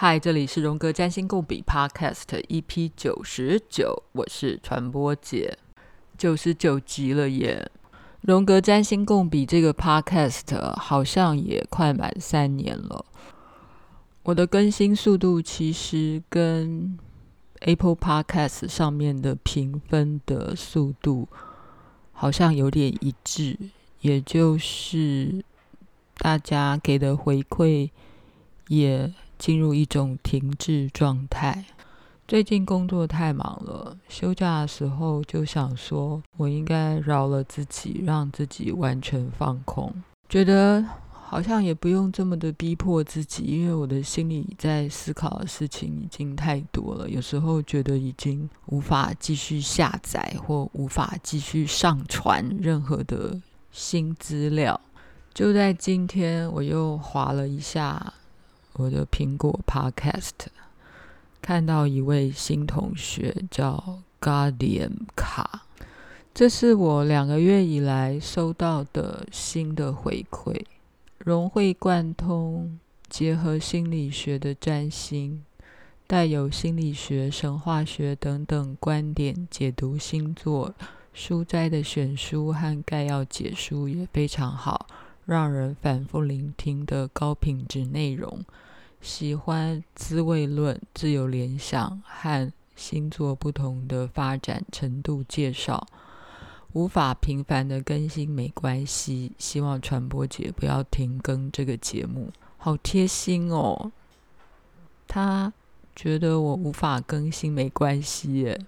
嗨，这里是荣格占星共笔 Podcast EP 九十九，我是传播姐，九十九集了耶！荣格占星共笔这个 Podcast 好像也快满三年了。我的更新速度其实跟 Apple Podcast 上面的评分的速度好像有点一致，也就是大家给的回馈也。进入一种停滞状态。最近工作太忙了，休假的时候就想说，我应该饶了自己，让自己完全放空。觉得好像也不用这么的逼迫自己，因为我的心里在思考的事情已经太多了。有时候觉得已经无法继续下载或无法继续上传任何的新资料。就在今天，我又滑了一下。我的苹果 Podcast 看到一位新同学叫 Guardian 卡，这是我两个月以来收到的新的回馈，融会贯通，结合心理学的占星，带有心理学、神话学等等观点解读星座，书斋的选书和概要解书也非常好，让人反复聆听的高品质内容。喜欢滋味论、自由联想和星座不同的发展程度介绍，无法频繁的更新没关系。希望传播姐不要停更这个节目，好贴心哦。他觉得我无法更新没关系耶。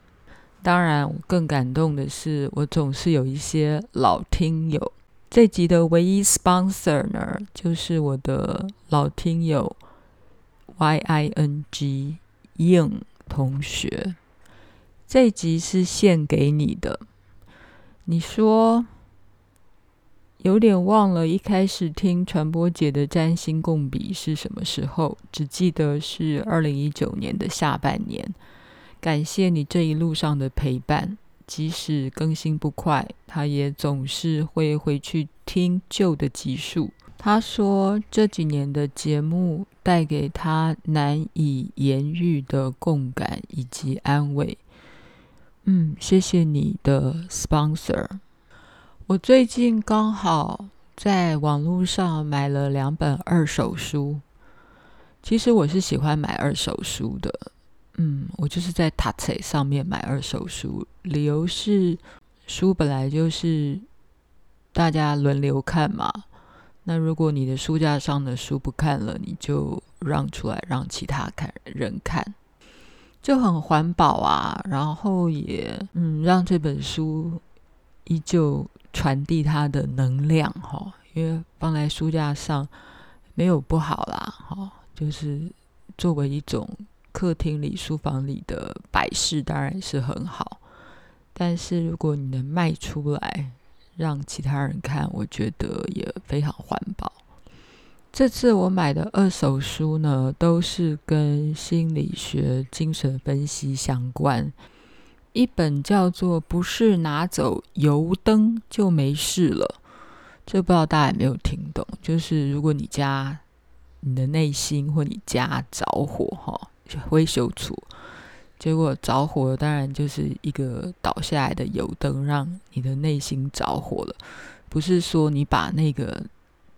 当然，更感动的是，我总是有一些老听友。这集的唯一 sponsor 呢，就是我的老听友。Y I N G Ying 同学，这集是献给你的。你说有点忘了，一开始听传播姐的占星共笔是什么时候？只记得是二零一九年的下半年。感谢你这一路上的陪伴，即使更新不快，他也总是会回去听旧的集数。他说这几年的节目带给他难以言喻的共感以及安慰。嗯，谢谢你的 sponsor。我最近刚好在网络上买了两本二手书。其实我是喜欢买二手书的。嗯，我就是在 Tate 上面买二手书，理由是书本来就是大家轮流看嘛。那如果你的书架上的书不看了，你就让出来让其他看人看，就很环保啊。然后也嗯，让这本书依旧传递它的能量哈。因为放在书架上没有不好啦哈，就是作为一种客厅里、书房里的摆饰，当然是很好。但是如果你能卖出来，让其他人看，我觉得也非常环保。这次我买的二手书呢，都是跟心理学、精神分析相关。一本叫做《不是拿走油灯就没事了》，这不知道大家有没有听懂？就是如果你家你的内心或你家着火，哈，会修除。结果着火了，当然就是一个倒下来的油灯，让你的内心着火了。不是说你把那个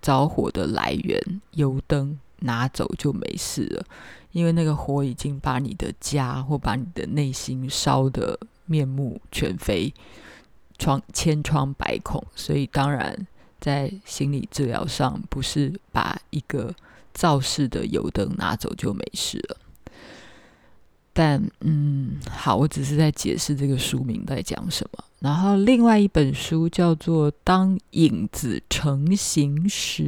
着火的来源油灯拿走就没事了，因为那个火已经把你的家或把你的内心烧得面目全非，疮千疮百孔。所以当然在心理治疗上，不是把一个肇事的油灯拿走就没事了。但嗯，好，我只是在解释这个书名在讲什么。然后另外一本书叫做《当影子成形时》，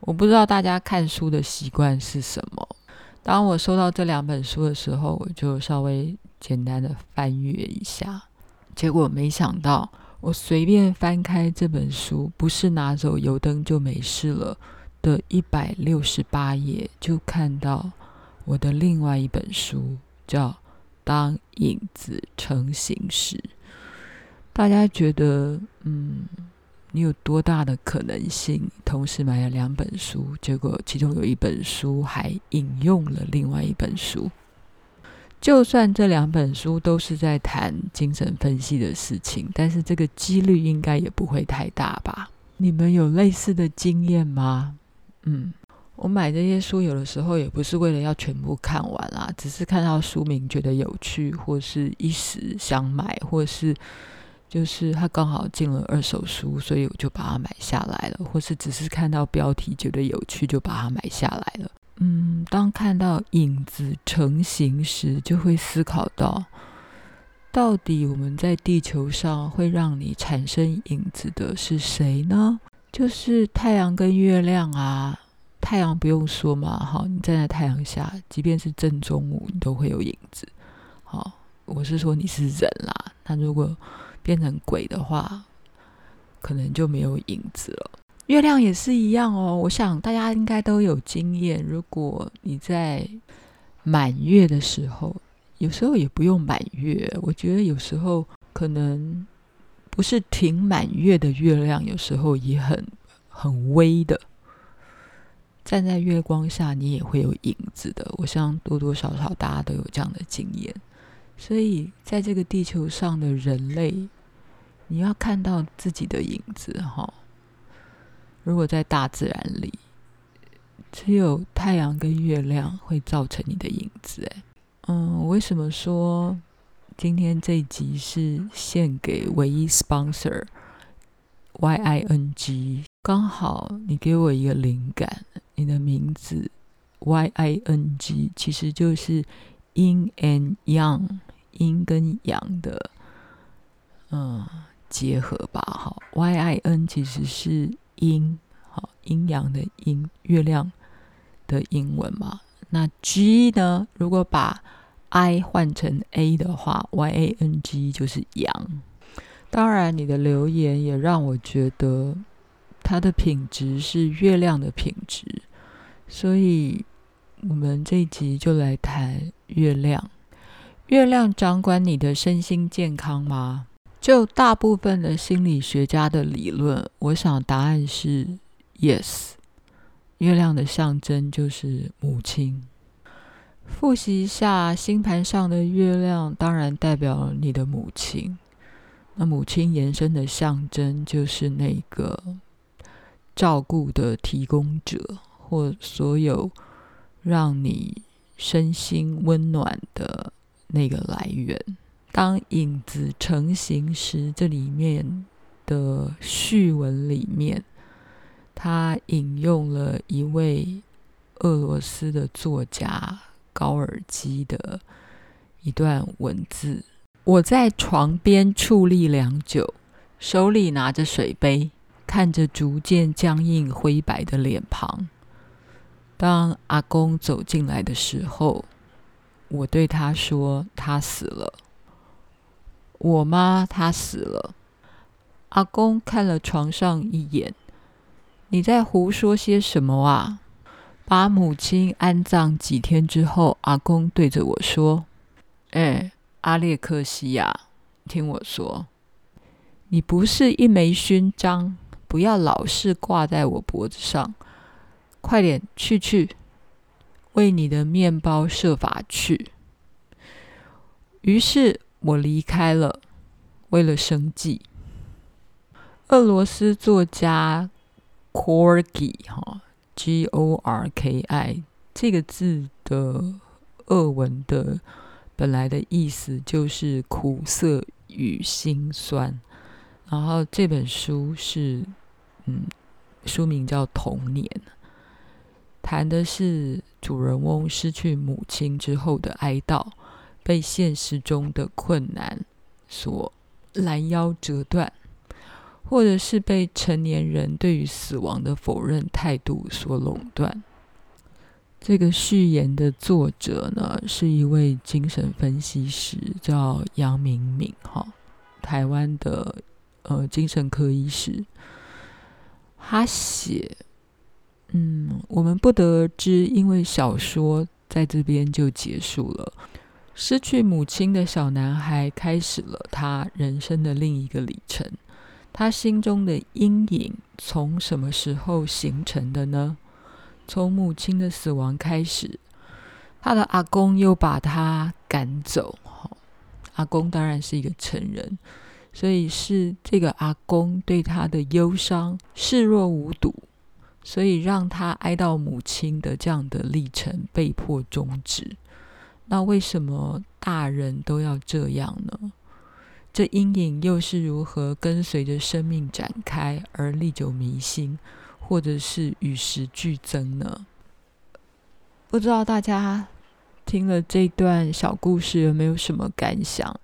我不知道大家看书的习惯是什么。当我收到这两本书的时候，我就稍微简单的翻阅一下，结果没想到，我随便翻开这本书，不是拿走油灯就没事了的一百六十八页，就看到。我的另外一本书叫《当影子成形时》，大家觉得，嗯，你有多大的可能性同时买了两本书，结果其中有一本书还引用了另外一本书？就算这两本书都是在谈精神分析的事情，但是这个几率应该也不会太大吧？你们有类似的经验吗？嗯，我买这些书有的时候也不是为了要全部看完啦，只是看到书名觉得有趣，或是一时想买，或是。就是它刚好进了二手书，所以我就把它买下来了，或是只是看到标题觉得有趣就把它买下来了。嗯，当看到影子成型时，就会思考到，到底我们在地球上会让你产生影子的是谁呢？就是太阳跟月亮啊。太阳不用说嘛，好，你站在太阳下，即便是正中午，你都会有影子。好，我是说你是人啦，那如果变成鬼的话，可能就没有影子了。月亮也是一样哦。我想大家应该都有经验，如果你在满月的时候，有时候也不用满月。我觉得有时候可能不是挺满月的月亮，有时候也很很微的。站在月光下，你也会有影子的。我想多多少少大家都有这样的经验。所以，在这个地球上的人类，你要看到自己的影子哈。如果在大自然里，只有太阳跟月亮会造成你的影子。哎，嗯，为什么说今天这一集是献给唯一 sponsor YING？刚好你给我一个灵感，你的名字 YING 其实就是。Yin and Yang，阴跟阳的嗯结合吧，哈，Y I N 其实是阴，好阴阳的阴，月亮的英文嘛。那 G 呢？如果把 I 换成 A 的话，Y A N G 就是阳。当然，你的留言也让我觉得它的品质是月亮的品质，所以。我们这一集就来谈月亮。月亮掌管你的身心健康吗？就大部分的心理学家的理论，我想答案是 yes。月亮的象征就是母亲。复习一下星盘上的月亮，当然代表你的母亲。那母亲延伸的象征就是那个照顾的提供者，或所有。让你身心温暖的那个来源。当影子成型时，这里面的序文里面，他引用了一位俄罗斯的作家高尔基的一段文字：“我在床边矗立良久，手里拿着水杯，看着逐渐僵硬灰白的脸庞。”当阿公走进来的时候，我对他说：“他死了。”我妈她死了。阿公看了床上一眼：“你在胡说些什么啊？”把母亲安葬几天之后，阿公对着我说：“哎，阿列克西亚，听我说，你不是一枚勋章，不要老是挂在我脖子上。”快点去去，为你的面包设法去。于是我离开了，为了生计。俄罗斯作家 Gorki 哈 G O R K I 这个字的俄文的本来的意思就是苦涩与辛酸。然后这本书是嗯，书名叫《童年》。谈的是主人翁失去母亲之后的哀悼，被现实中的困难所拦腰折断，或者是被成年人对于死亡的否认态度所垄断。这个序言的作者呢，是一位精神分析师，叫杨明敏，哈，台湾的呃精神科医师，他写。嗯，我们不得而知，因为小说在这边就结束了。失去母亲的小男孩开始了他人生的另一个里程。他心中的阴影从什么时候形成的呢？从母亲的死亡开始，他的阿公又把他赶走。阿公当然是一个成人，所以是这个阿公对他的忧伤视若无睹，所以让他哀悼母亲的这样的历程被迫终止。那为什么大人都要这样呢？这阴影又是如何跟随着生命展开而历久弥新，或者是与时俱增呢？不知道大家听了这段小故事有没有什么感想？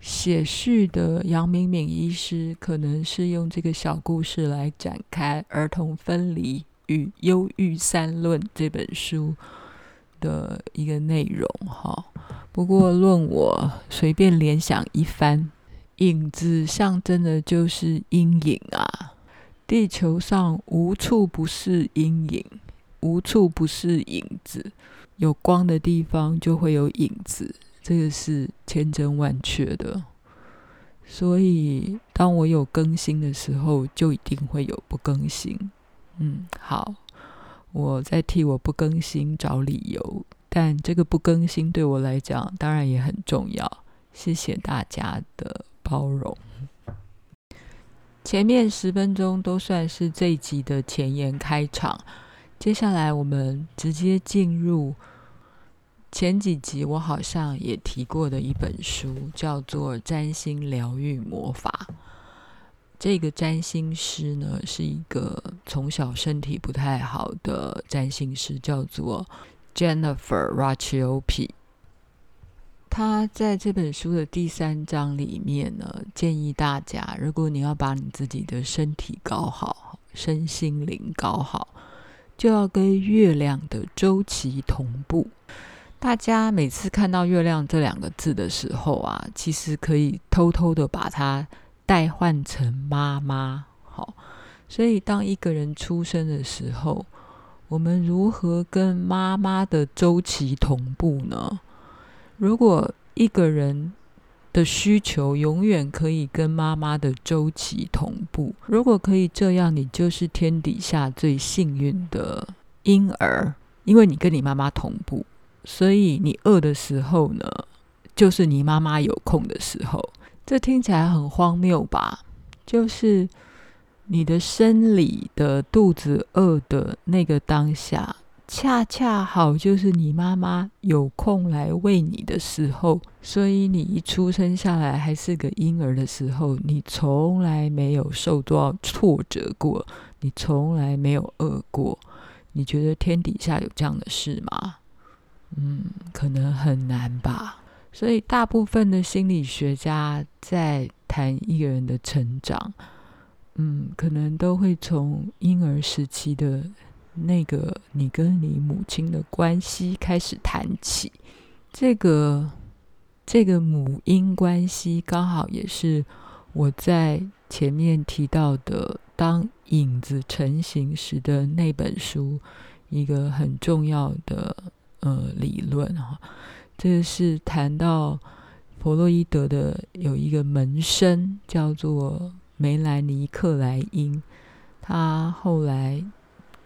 写序的杨敏敏医师可能是用这个小故事来展开《儿童分离与忧郁三论》这本书的一个内容哈。不过，论我随便联想一番，影子象征的就是阴影啊！地球上无处不是阴影，无处不是影子。有光的地方就会有影子，这个是千真万确的。所以，当我有更新的时候，就一定会有不更新。嗯，好，我在替我不更新找理由。但这个不更新对我来讲当然也很重要，谢谢大家的包容。前面十分钟都算是这一集的前言开场，接下来我们直接进入前几集我好像也提过的一本书，叫做《占星疗愈魔法》。这个占星师呢，是一个从小身体不太好的占星师，叫做。Jennifer Racchioppi，他在这本书的第三章里面呢，建议大家，如果你要把你自己的身体搞好，身心灵搞好，就要跟月亮的周期同步。大家每次看到“月亮”这两个字的时候啊，其实可以偷偷的把它代换成妈妈。好，所以当一个人出生的时候，我们如何跟妈妈的周期同步呢？如果一个人的需求永远可以跟妈妈的周期同步，如果可以这样，你就是天底下最幸运的婴儿，因为你跟你妈妈同步，所以你饿的时候呢，就是你妈妈有空的时候。这听起来很荒谬吧？就是。你的生理的肚子饿的那个当下，恰恰好就是你妈妈有空来喂你的时候。所以你一出生下来还是个婴儿的时候，你从来没有受到挫折过，你从来没有饿过。你觉得天底下有这样的事吗？嗯，可能很难吧。所以大部分的心理学家在谈一个人的成长。嗯，可能都会从婴儿时期的那个你跟你母亲的关系开始谈起。这个这个母婴关系刚好也是我在前面提到的《当影子成型时》的那本书一个很重要的呃理论哈。这是谈到弗洛伊德的有一个门生叫做。梅兰尼·克莱因，他后来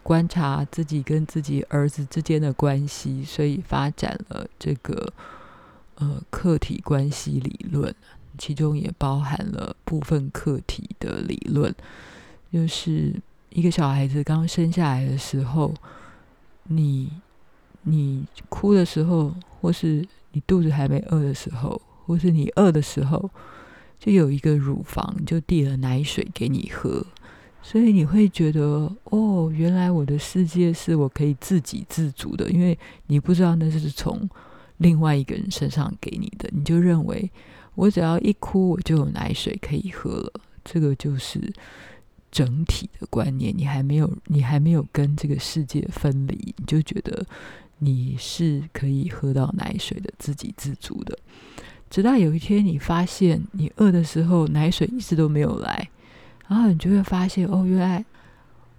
观察自己跟自己儿子之间的关系，所以发展了这个呃客体关系理论，其中也包含了部分客体的理论，就是一个小孩子刚生下来的时候，你你哭的时候，或是你肚子还没饿的时候，或是你饿的时候。就有一个乳房，就递了奶水给你喝，所以你会觉得哦，原来我的世界是我可以自给自足的，因为你不知道那是从另外一个人身上给你的，你就认为我只要一哭，我就有奶水可以喝了。这个就是整体的观念，你还没有，你还没有跟这个世界分离，你就觉得你是可以喝到奶水的，自给自足的。直到有一天，你发现你饿的时候，奶水一直都没有来，然后你就会发现，哦，原来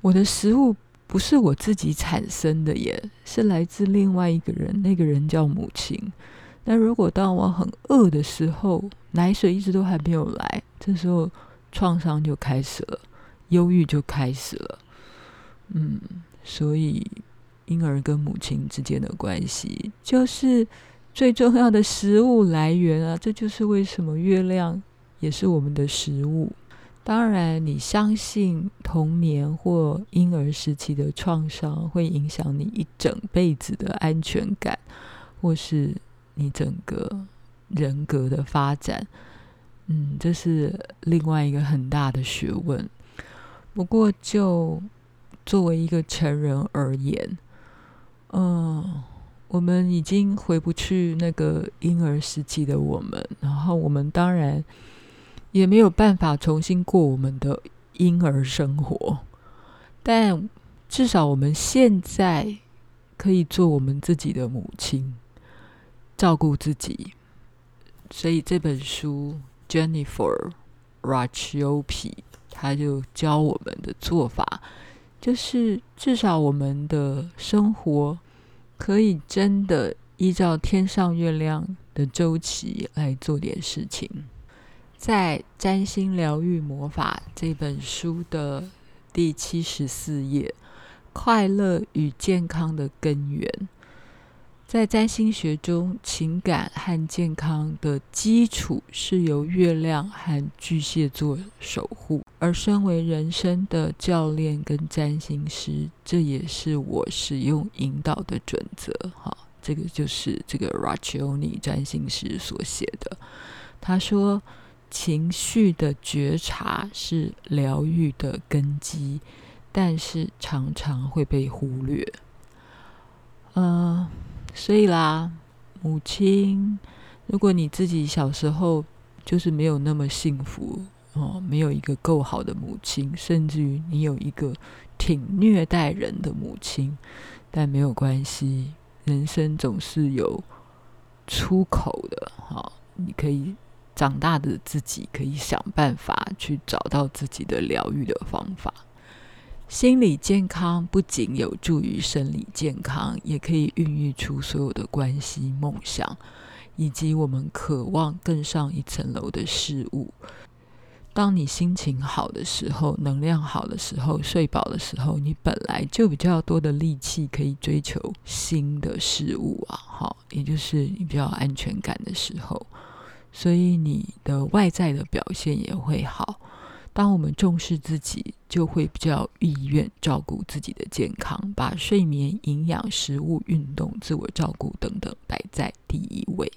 我的食物不是我自己产生的耶，是来自另外一个人，那个人叫母亲。那如果当我很饿的时候，奶水一直都还没有来，这时候创伤就开始了，忧郁就开始了。嗯，所以婴儿跟母亲之间的关系，就是最重要的食物来源啊！这就是为什么月亮也是我们的食物。当然，你相信童年或婴儿时期的创伤会影响你一整辈子的安全感，或是你整个人格的发展。嗯，这是另外一个很大的学问。不过，就作为一个成人而言，嗯，我们已经回不去那个婴儿时期的我们，然后我们当然。也没有办法重新过我们的婴儿生活，但至少我们现在可以做我们自己的母亲，照顾自己。所以这本书 Jennifer Racchioppi 他就教我们的做法，就是至少我们的生活可以真的依照天上月亮的周期来做点事情。在《占星疗愈魔法》这本书的第七十四页，快乐与健康的根源。在占星学中，情感和健康的基础是由月亮和巨蟹座守护。而身为人生的教练跟占星师，这也是我使用引导的准则。哈，这个就是这个 Racchioni 占星师所写的。他说。情绪的觉察是疗愈的根基，但是常常会被忽略。嗯、所以啦，母亲，如果你自己小时候就是没有那么幸福哦，没有一个够好的母亲，甚至于你有一个挺虐待人的母亲，但没有关系，人生总是有出口的。哈、哦，你可以。长大的自己可以想办法去找到自己的疗愈的方法。心理健康不仅有助于生理健康，也可以孕育出所有的关系、梦想，以及我们渴望更上一层楼的事物。当你心情好的时候，能量好的时候，睡饱的时候，你本来就比较多的力气可以追求新的事物啊，好，也就是你比较安全感的时候。所以你的外在的表现也会好。当我们重视自己，就会比较意愿照顾自己的健康，把睡眠、营养、食物、运动、自我照顾等等摆在第一位。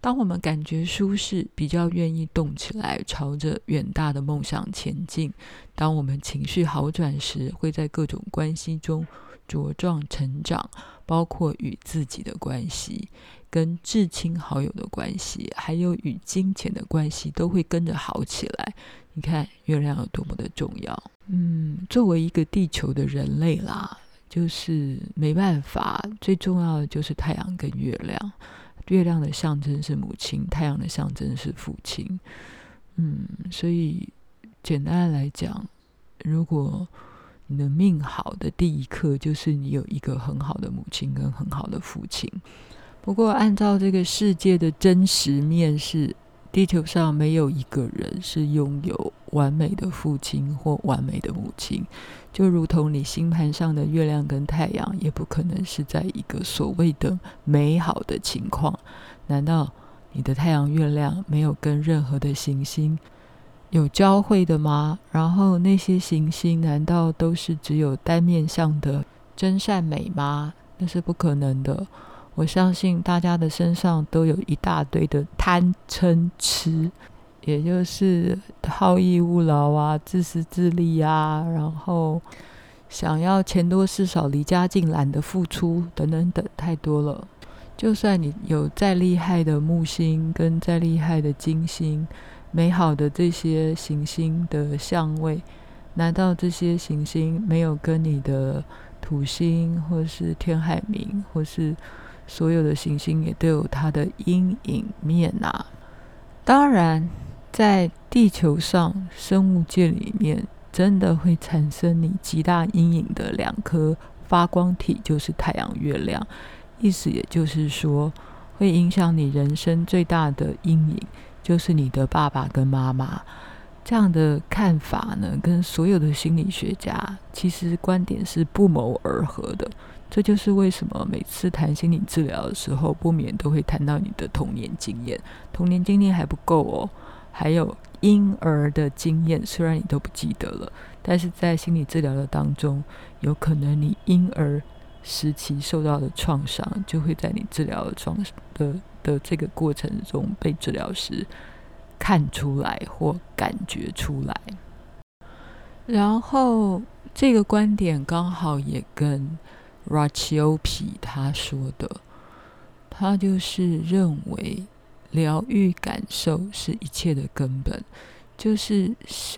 当我们感觉舒适，比较愿意动起来，朝着远大的梦想前进。当我们情绪好转时，会在各种关系中茁壮成长，包括与自己的关系。跟至亲好友的关系，还有与金钱的关系，都会跟着好起来。你看月亮有多么的重要。嗯，作为一个地球的人类啦，就是没办法，最重要的就是太阳跟月亮。月亮的象征是母亲，太阳的象征是父亲。嗯，所以简单来讲，如果你的命好的第一刻，就是你有一个很好的母亲跟很好的父亲。不过，按照这个世界的真实面是，地球上没有一个人是拥有完美的父亲或完美的母亲，就如同你星盘上的月亮跟太阳，也不可能是在一个所谓的美好的情况。难道你的太阳、月亮没有跟任何的行星有交汇的吗？然后那些行星难道都是只有单面向的真善美吗？那是不可能的。我相信大家的身上都有一大堆的贪嗔痴，也就是好逸恶劳啊、自私自利啊，然后想要钱多事少、离家近、懒得付出等等等，太多了。就算你有再厉害的木星跟再厉害的金星，美好的这些行星的相位，难道这些行星没有跟你的土星或是天海冥或是所有的行星也都有它的阴影面呐、啊。当然，在地球上生物界里面，真的会产生你极大阴影的两颗发光体，就是太阳、月亮。意思也就是说，会影响你人生最大的阴影，就是你的爸爸跟妈妈。这样的看法呢，跟所有的心理学家其实观点是不谋而合的。这就是为什么每次谈心理治疗的时候，不免都会谈到你的童年经验。童年经验还不够哦，还有婴儿的经验，虽然你都不记得了，但是在心理治疗的当中，有可能你婴儿时期受到的创伤，就会在你治疗的创的的这个过程中被治疗师看出来或感觉出来。然后这个观点刚好也跟 r a c h i o p i 他说的，他就是认为疗愈感受是一切的根本。就是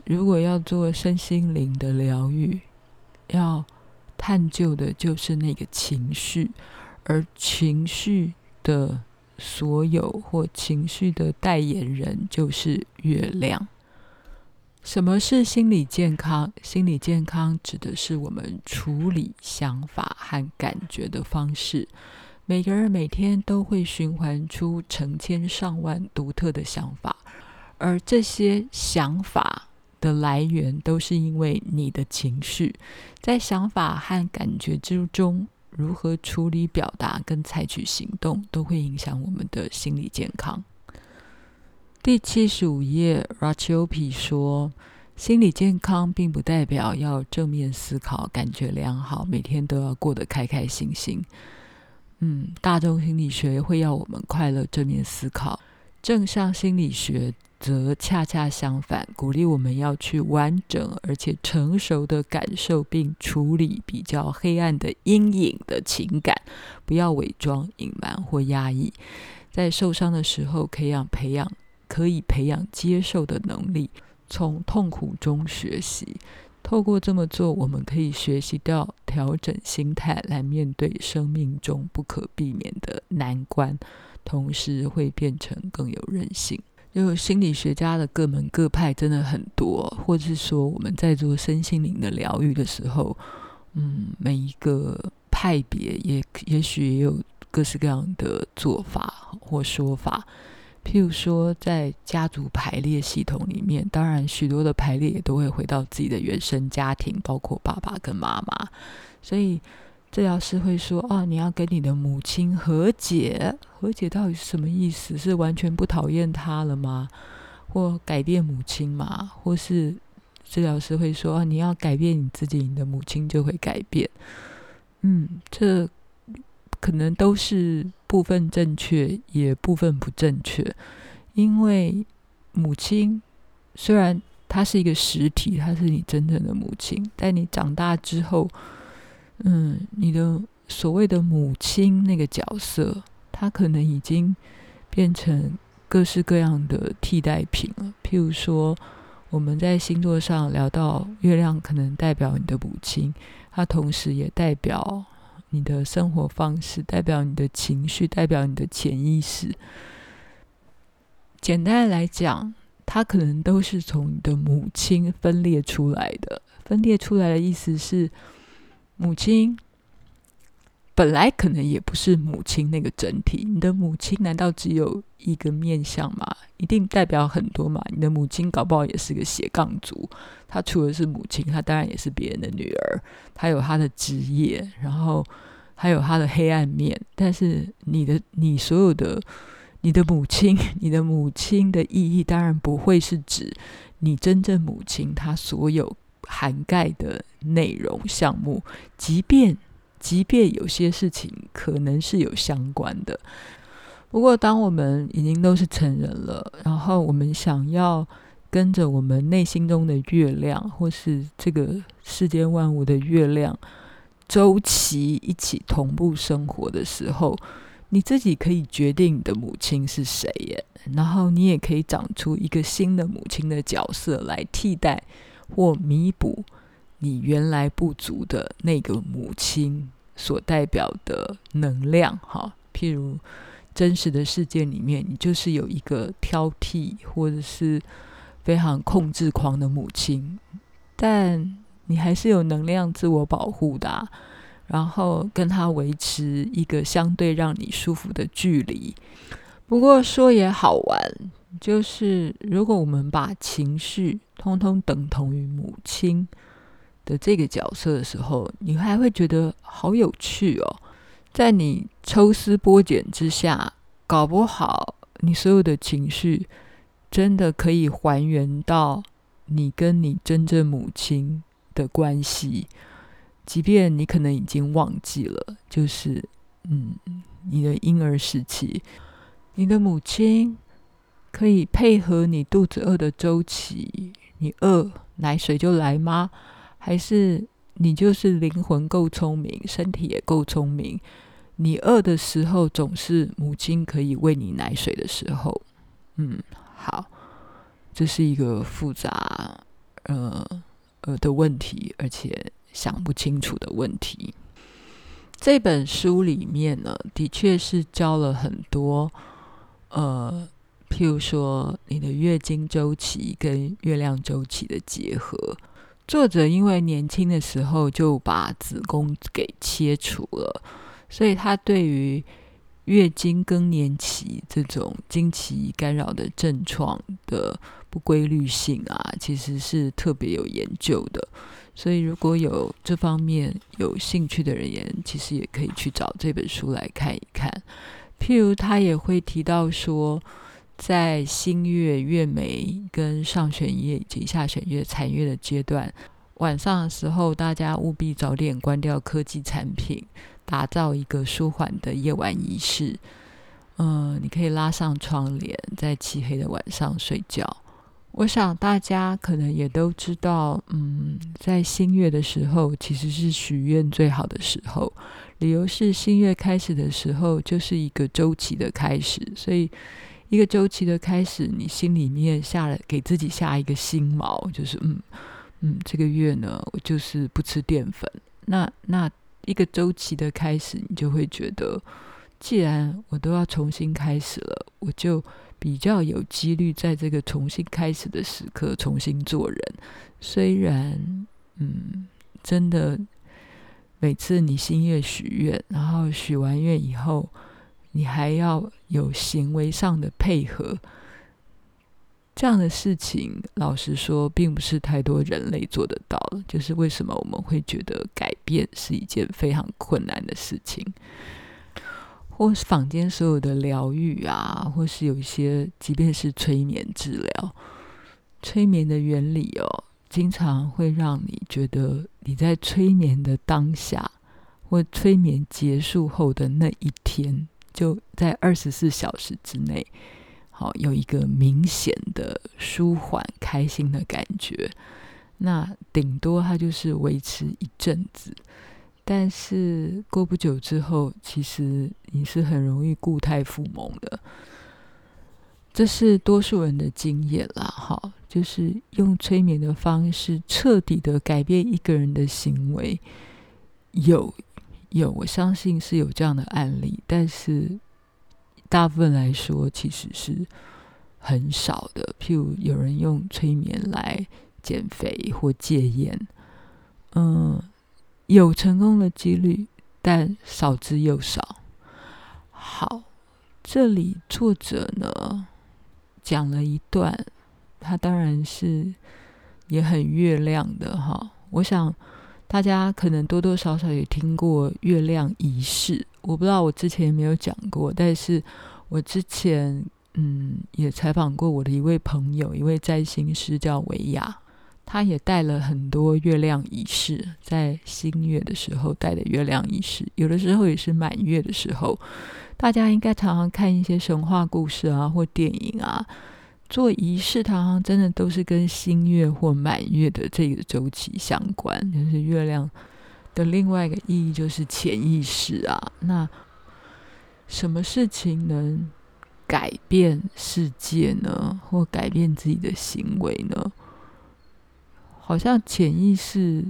如果要做身心灵的疗愈，要探究的就是那个情绪，而情绪的所有或情绪的代言人就是月亮。什么是心理健康？心理健康指的是我们处理想法和感觉的方式。每个人每天都会循环出成千上万独特的想法，而这些想法的来源都是因为你的情绪。在想法和感觉之中，如何处理、表达跟采取行动，都会影响我们的心理健康。第七十五页，Raciopi 说：“心理健康并不代表要正面思考、感觉良好，每天都要过得开开心心。嗯，大众心理学会要我们快乐、正面思考；正向心理学则恰恰相反，鼓励我们要去完整而且成熟的感受并处理比较黑暗的阴影的情感，不要伪装、隐瞒或压抑。在受伤的时候，可以让培养。”可以培养接受的能力，从痛苦中学习。透过这么做，我们可以学习到调整心态来面对生命中不可避免的难关，同时会变成更有韧性。就心理学家的各门各派真的很多，或是说我们在做身心灵的疗愈的时候，嗯，每一个派别也也许也有各式各样的做法或说法。譬如说，在家族排列系统里面，当然许多的排列也都会回到自己的原生家庭，包括爸爸跟妈妈。所以治疗师会说：“哦，你要跟你的母亲和解。和解到底是什么意思？是完全不讨厌他了吗？或改变母亲吗？或是治疗师会说：哦，你要改变你自己，你的母亲就会改变。”嗯，这。可能都是部分正确，也部分不正确。因为母亲虽然她是一个实体，她是你真正的母亲，在你长大之后，嗯，你的所谓的母亲那个角色，她可能已经变成各式各样的替代品了。譬如说，我们在星座上聊到月亮，可能代表你的母亲，它同时也代表。你的生活方式代表你的情绪，代表你的潜意识。简单来讲，它可能都是从你的母亲分裂出来的。分裂出来的意思是，母亲本来可能也不是母亲那个整体。你的母亲难道只有一个面相吗？一定代表很多嘛？你的母亲搞不好也是个斜杠族，她除了是母亲，她当然也是别人的女儿，她有她的职业，然后还有她的黑暗面。但是你的你所有的你的母亲，你的母亲的意义当然不会是指你真正母亲她所有涵盖的内容项目，即便即便有些事情可能是有相关的。不过，当我们已经都是成人了，然后我们想要跟着我们内心中的月亮，或是这个世间万物的月亮周期一起同步生活的时候，你自己可以决定你的母亲是谁耶，然后你也可以长出一个新的母亲的角色来替代或弥补你原来不足的那个母亲所代表的能量，哈，譬如。真实的世界里面，你就是有一个挑剔或者是非常控制狂的母亲，但你还是有能量自我保护的，然后跟他维持一个相对让你舒服的距离。不过说也好玩，就是如果我们把情绪通通等同于母亲的这个角色的时候，你还会觉得好有趣哦。在你抽丝剥茧之下，搞不好你所有的情绪真的可以还原到你跟你真正母亲的关系，即便你可能已经忘记了，就是嗯，你的婴儿时期，你的母亲可以配合你肚子饿的周期，你饿奶水就来吗？还是你就是灵魂够聪明，身体也够聪明？你饿的时候，总是母亲可以喂你奶水的时候。嗯，好，这是一个复杂呃呃的问题，而且想不清楚的问题。这本书里面呢，的确是教了很多呃，譬如说你的月经周期跟月亮周期的结合。作者因为年轻的时候就把子宫给切除了。所以，他对于月经更年期这种经期干扰的症状的不规律性啊，其实是特别有研究的。所以，如果有这方面有兴趣的人员，其实也可以去找这本书来看一看。譬如，他也会提到说，在新月、月眉跟上弦月以及下弦月残月的阶段，晚上的时候，大家务必早点关掉科技产品。打造一个舒缓的夜晚仪式，嗯、你可以拉上窗帘，在漆黑的晚上睡觉。我想大家可能也都知道，嗯，在新月的时候，其实是许愿最好的时候。理由是新月开始的时候，就是一个周期的开始，所以一个周期的开始，你心里面下了给自己下一个心锚，就是嗯嗯，这个月呢，我就是不吃淀粉。那那。一个周期的开始，你就会觉得，既然我都要重新开始了，我就比较有几率在这个重新开始的时刻重新做人。虽然，嗯，真的，每次你新月许愿，然后许完愿以后，你还要有行为上的配合。这样的事情，老实说，并不是太多人类做得到的。就是为什么我们会觉得改变是一件非常困难的事情，或是坊间所有的疗愈啊，或是有一些，即便是催眠治疗，催眠的原理哦，经常会让你觉得你在催眠的当下，或催眠结束后的那一天，就在二十四小时之内。好，有一个明显的舒缓、开心的感觉。那顶多它就是维持一阵子，但是过不久之后，其实你是很容易故态复萌的。这是多数人的经验啦。哈，就是用催眠的方式彻底的改变一个人的行为，有有，我相信是有这样的案例，但是。大部分来说，其实是很少的。譬如有人用催眠来减肥或戒烟，嗯，有成功的几率，但少之又少。好，这里作者呢讲了一段，他当然是也很月亮的哈。我想大家可能多多少少也听过月亮仪式。我不知道我之前有没有讲过，但是我之前嗯也采访过我的一位朋友，一位占星师叫维亚，他也带了很多月亮仪式，在新月的时候带的月亮仪式，有的时候也是满月的时候。大家应该常常看一些神话故事啊，或电影啊，做仪式常常真的都是跟新月或满月的这个周期相关，就是月亮。的另外一个意义就是潜意识啊，那什么事情能改变世界呢？或改变自己的行为呢？好像潜意识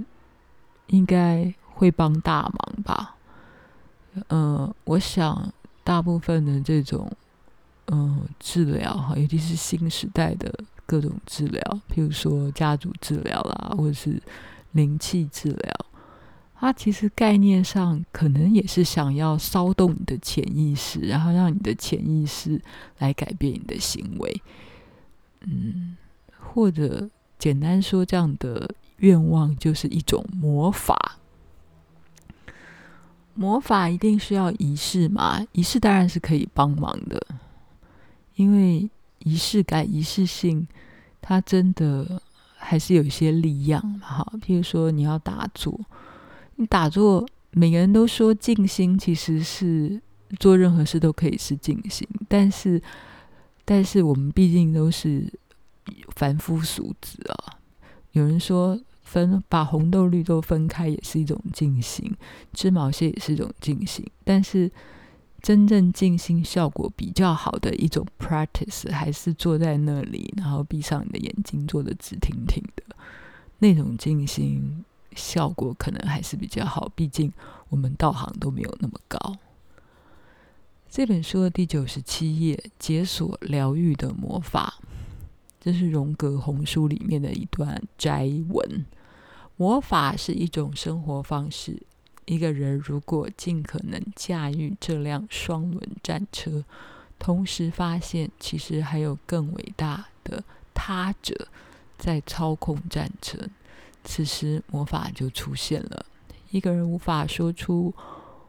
应该会帮大忙吧。嗯、呃，我想大部分的这种嗯、治疗哈，尤其是新时代的各种治疗，譬如说家族治疗啦，或者是灵气治疗。它其实概念上可能也是想要骚动你的潜意识，然后让你的潜意识来改变你的行为。嗯，或者简单说，这样的愿望就是一种魔法。魔法一定需要仪式嘛？仪式当然是可以帮忙的，因为仪式感、仪式性，它真的还是有一些力量嘛。哈，譬如说你要打坐，你打坐，每个人都说静心其实是做任何事都可以是静心，但是，但是我们毕竟都是凡夫俗子啊。有人说。分把红豆绿豆分开也是一种静心，吃毛线也是一种静心。但是真正静心效果比较好的一种 practice，还是坐在那里，然后闭上你的眼睛，坐得直挺挺的那种静心，效果可能还是比较好。毕竟我们道行都没有那么高。这本书的第九十七页，解锁疗愈的魔法。这是荣格红书里面的一段摘文。魔法是一种生活方式。一个人如果尽可能驾驭这辆双轮战车，同时发现其实还有更伟大的他者在操控战车，此时魔法就出现了。一个人无法说出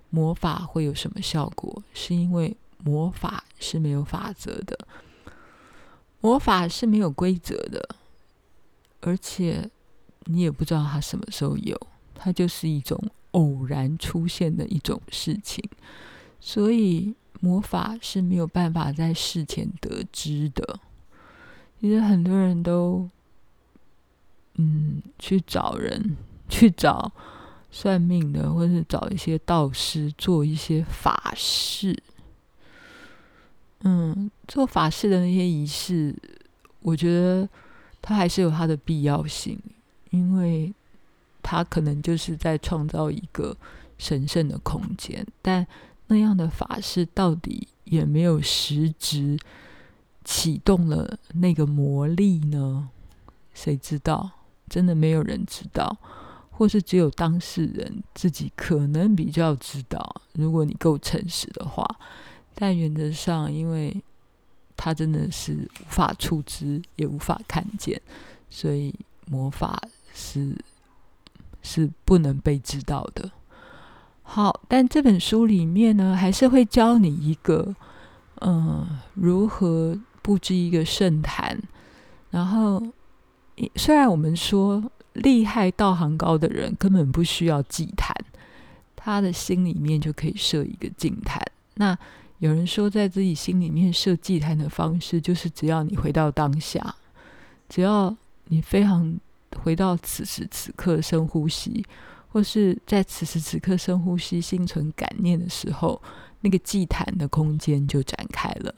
魔法会有什么效果，是因为魔法是没有法则的。魔法是没有规则的，而且你也不知道它什么时候有，它就是一种偶然出现的一种事情，所以魔法是没有办法在事前得知的。其实很多人都，嗯，去找人，去找算命的，或者是找一些道士做一些法事。嗯，做法事的那些仪式，我觉得它还是有它的必要性，因为它可能就是在创造一个神圣的空间。但那样的法事到底有没有实质启动了那个魔力呢？谁知道？真的没有人知道，或是只有当事人自己可能比较知道。如果你够诚实的话。但原则上，因为他真的是无法触知，也无法看见，所以魔法是是不能被知道的。好，但这本书里面呢，还是会教你一个，嗯，如何布置一个圣坛。然后，虽然我们说厉害、道行高的人根本不需要祭坛，他的心里面就可以设一个净坛。那有人说，在自己心里面设祭坛的方式，就是只要你回到当下，只要你非常回到此时此刻深呼吸，或是在此时此刻深呼吸、心存感念的时候，那个祭坛的空间就展开了。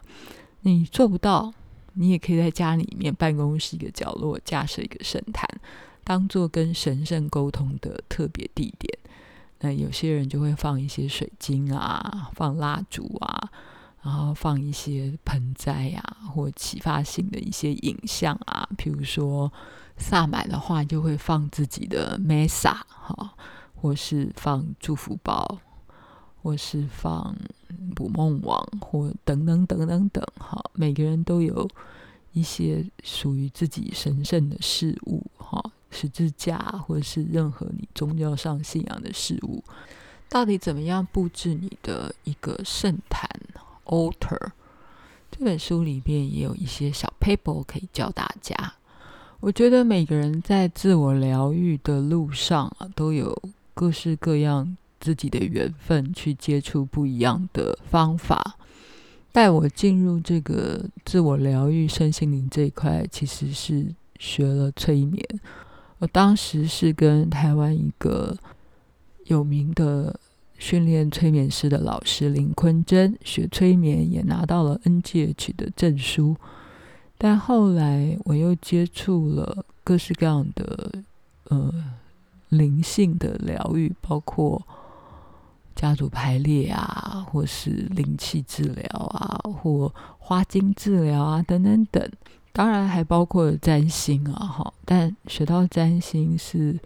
你做不到，你也可以在家里面办公室一个角落架设一个神坛，当做跟神圣沟通的特别地点。那有些人就会放一些水晶啊，放蜡烛啊，然后放一些盆栽啊，或启发性的一些影像啊。譬如说萨满的话，就会放自己的 Mesa 哈，或是放祝福包，或是放捕梦网，或等等等等等哈。每个人都有一些属于自己神圣的事物哈。十字架，或者是任何你宗教上信仰的事物，到底怎么样布置你的一个圣坛 Alter 这本书里面也有一些小 paper 可以教大家。我觉得每个人在自我疗愈的路上啊，都有各式各样自己的缘分，去接触不一样的方法。带我进入这个自我疗愈、身心灵这一块，其实是学了催眠。我当时是跟台湾一个有名的训练催眠师的老师林坤珍学催眠，也拿到了 NGH 的证书。但后来我又接触了各式各样的呃灵性的疗愈，包括家族排列啊，或是灵气治疗啊，或花精治疗啊，等等等。当然还包括占星啊，哈！但学到占星是，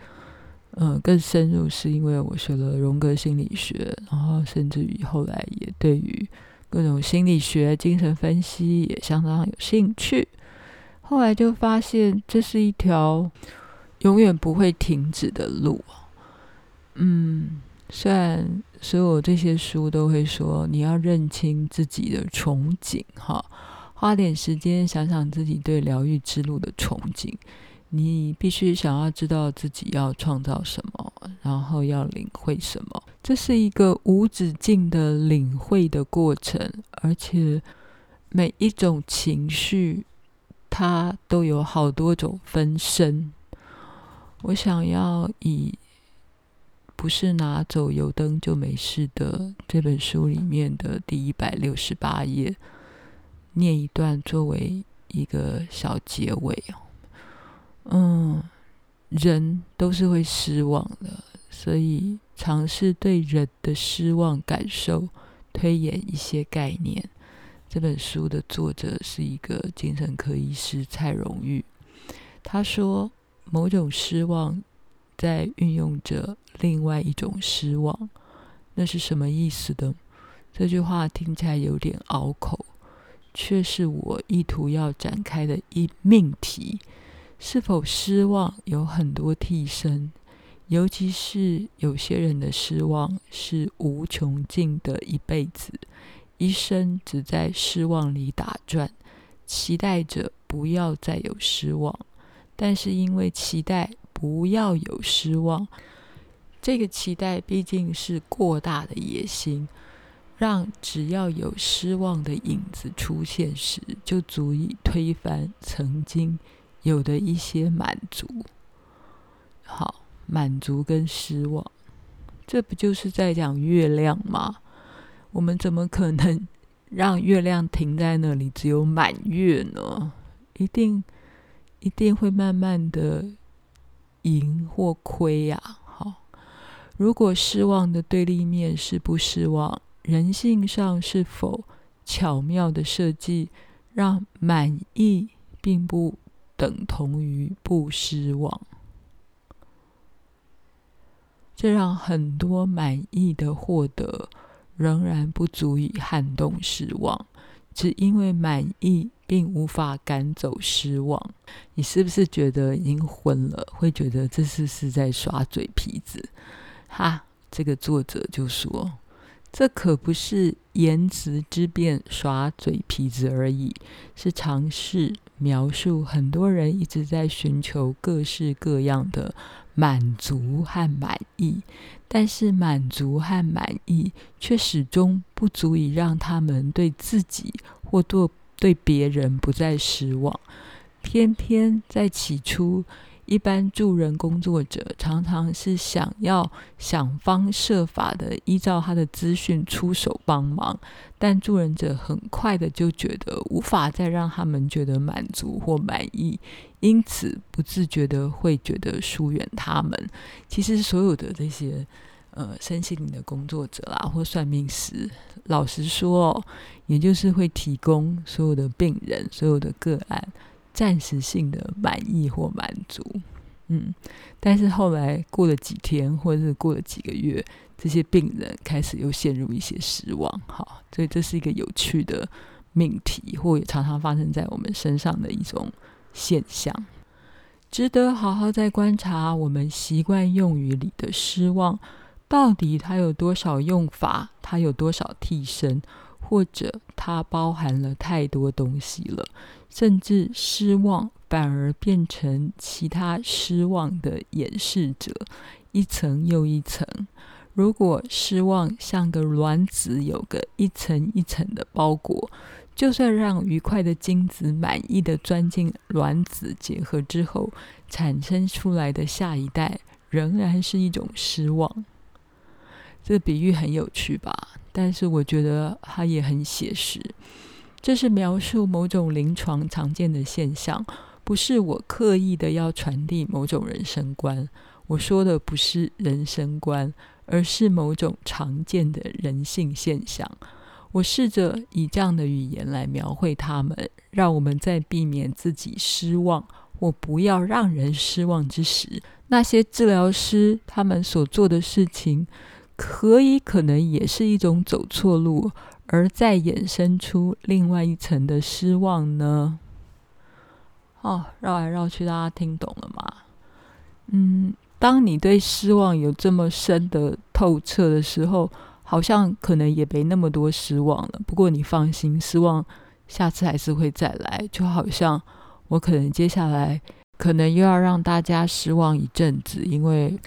呃，更深入，是因为我学了荣格心理学，然后甚至于后来也对于各种心理学、精神分析也相当有兴趣。后来就发现这是一条永远不会停止的路。嗯，虽然所有这些书都会说你要认清自己的憧憬，哈，花点时间想想自己对疗愈之路的憧憬。你必须想要知道自己要创造什么，然后要领会什么。这是一个无止境的领会的过程，而且每一种情绪，它都有好多种分身。我想要以不是拿走油灯就没事的这本书里面的第一百六十八页，念一段作为一个小结尾。嗯，人都是会失望的，所以尝试对人的失望感受推演一些概念。这本书的作者是一个精神科医师蔡荣玉，他说某种失望在运用着另外一种失望，那是什么意思的？这句话听起来有点拗口，却是我意图要展开的一命题。是否失望有很多替身，尤其是有些人的失望是无穷尽的一辈子，一生只在失望里打转，期待着不要再有失望。但是因为期待不要有失望，这个期待毕竟是过大的野心，让只要有失望的影子出现时，就足以推翻曾经。有的一些满足，好，满足跟失望，这不就是在讲月亮吗？我们怎么可能 让月亮停在那里，只有满月呢？一定一定会慢慢的盈或亏呀。好，如果失望的对立面是不失望，人性上是否巧妙的设计，让满意并不等同于不失望，这让很多满意的获得仍然不足以撼动失望，只因为满意并无法赶走失望。你是不是觉得已经昏了？会觉得这是是在耍嘴皮子？哈，这个作者就说。这可不是言辞之辩、耍嘴皮子而已，是尝试描述很多人一直在寻求各式各样的满足和满意，但是满足和满意却始终不足以让他们对自己或对对别人不再失望，偏偏在起初。一般助人工作者常常是想要想方设法的依照他的资讯出手帮忙，但助人者很快的就觉得无法再让他们觉得满足或满意，因此不自觉的会觉得疏远他们。其实所有的这些呃身心灵的工作者啦，或算命师，老实说哦，也就是会提供所有的病人、所有的个案。暂时性的满意或满足，嗯，但是后来过了几天，或者是过了几个月，这些病人开始又陷入一些失望，好，所以这是一个有趣的命题，或也常常发生在我们身上的一种现象，值得好好再观察。我们习惯用语里的失望，到底它有多少用法？它有多少替身？或者它包含了太多东西了，甚至失望反而变成其他失望的掩饰者，一层又一层。如果失望像个卵子，有个一层一层的包裹，就算让愉快的精子满意的钻进卵子结合之后，产生出来的下一代仍然是一种失望。这比喻很有趣吧？但是我觉得它也很写实。这是描述某种临床常见的现象，不是我刻意的要传递某种人生观。我说的不是人生观，而是某种常见的人性现象。我试着以这样的语言来描绘他们，让我们在避免自己失望或不要让人失望之时，那些治疗师他们所做的事情。可以，可能也是一种走错路，而再衍生出另外一层的失望呢？哦，绕来绕去，大家听懂了吗？嗯，当你对失望有这么深的透彻的时候，好像可能也没那么多失望了。不过你放心，失望下次还是会再来。就好像我可能接下来可能又要让大家失望一阵子，因为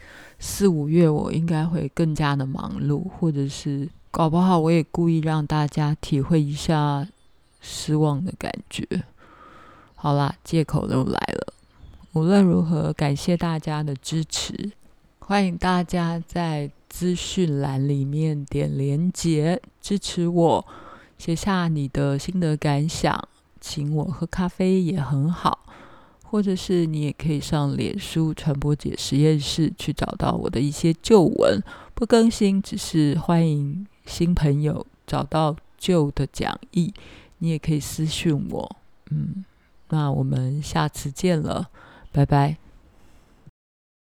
四五月我应该会更加的忙碌，或者是搞不好我也故意让大家体会一下失望的感觉。好啦，借口都来了。无论如何，感谢大家的支持，欢迎大家在资讯栏里面点连结支持我，写下你的心得感想，请我喝咖啡也很好，或者是你也可以上脸书传播姐实验室去找到我的一些旧文，不更新，只是欢迎新朋友找到旧的讲义，你也可以私讯我，嗯，那我们下次见了。拜拜。